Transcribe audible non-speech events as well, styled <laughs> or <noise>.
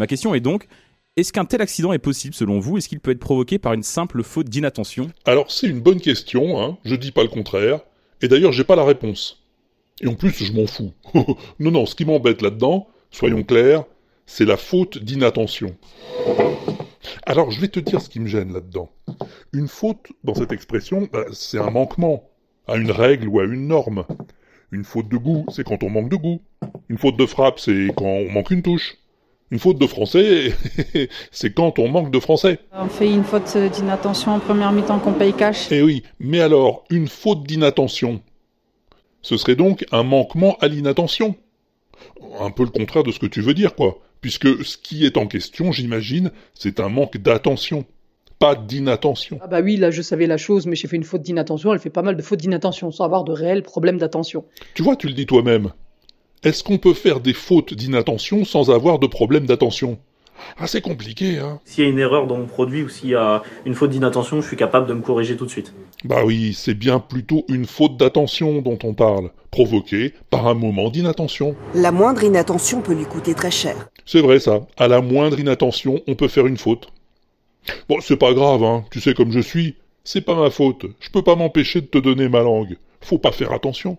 Ma question est donc, est-ce qu'un tel accident est possible selon vous? Est-ce qu'il peut être provoqué par une simple faute d'inattention? Alors c'est une bonne question, hein. je dis pas le contraire, et d'ailleurs j'ai pas la réponse. Et en plus je m'en fous. <laughs> non, non, ce qui m'embête là-dedans, soyons clairs, c'est la faute d'inattention. Alors je vais te dire ce qui me gêne là-dedans. Une faute, dans cette expression, bah, c'est un manquement à une règle ou à une norme. Une faute de goût, c'est quand on manque de goût. Une faute de frappe, c'est quand on manque une touche. Une faute de français, <laughs> c'est quand on manque de français. On fait une faute d'inattention en première mi-temps qu'on paye cash. Eh oui, mais alors, une faute d'inattention, ce serait donc un manquement à l'inattention. Un peu le contraire de ce que tu veux dire, quoi. Puisque ce qui est en question, j'imagine, c'est un manque d'attention pas d'inattention. Ah bah oui, là je savais la chose, mais j'ai fait une faute d'inattention, elle fait pas mal de fautes d'inattention, sans avoir de réels problèmes d'attention. Tu vois, tu le dis toi-même. Est-ce qu'on peut faire des fautes d'inattention sans avoir de problème d'attention? Ah, c'est compliqué, hein. S'il y a une erreur dans mon produit ou s'il y a une faute d'inattention, je suis capable de me corriger tout de suite. Bah oui, c'est bien plutôt une faute d'attention dont on parle, provoquée par un moment d'inattention. La moindre inattention peut lui coûter très cher. C'est vrai ça, à la moindre inattention, on peut faire une faute. Bon, c'est pas grave, hein, tu sais comme je suis. C'est pas ma faute, je peux pas m'empêcher de te donner ma langue. Faut pas faire attention.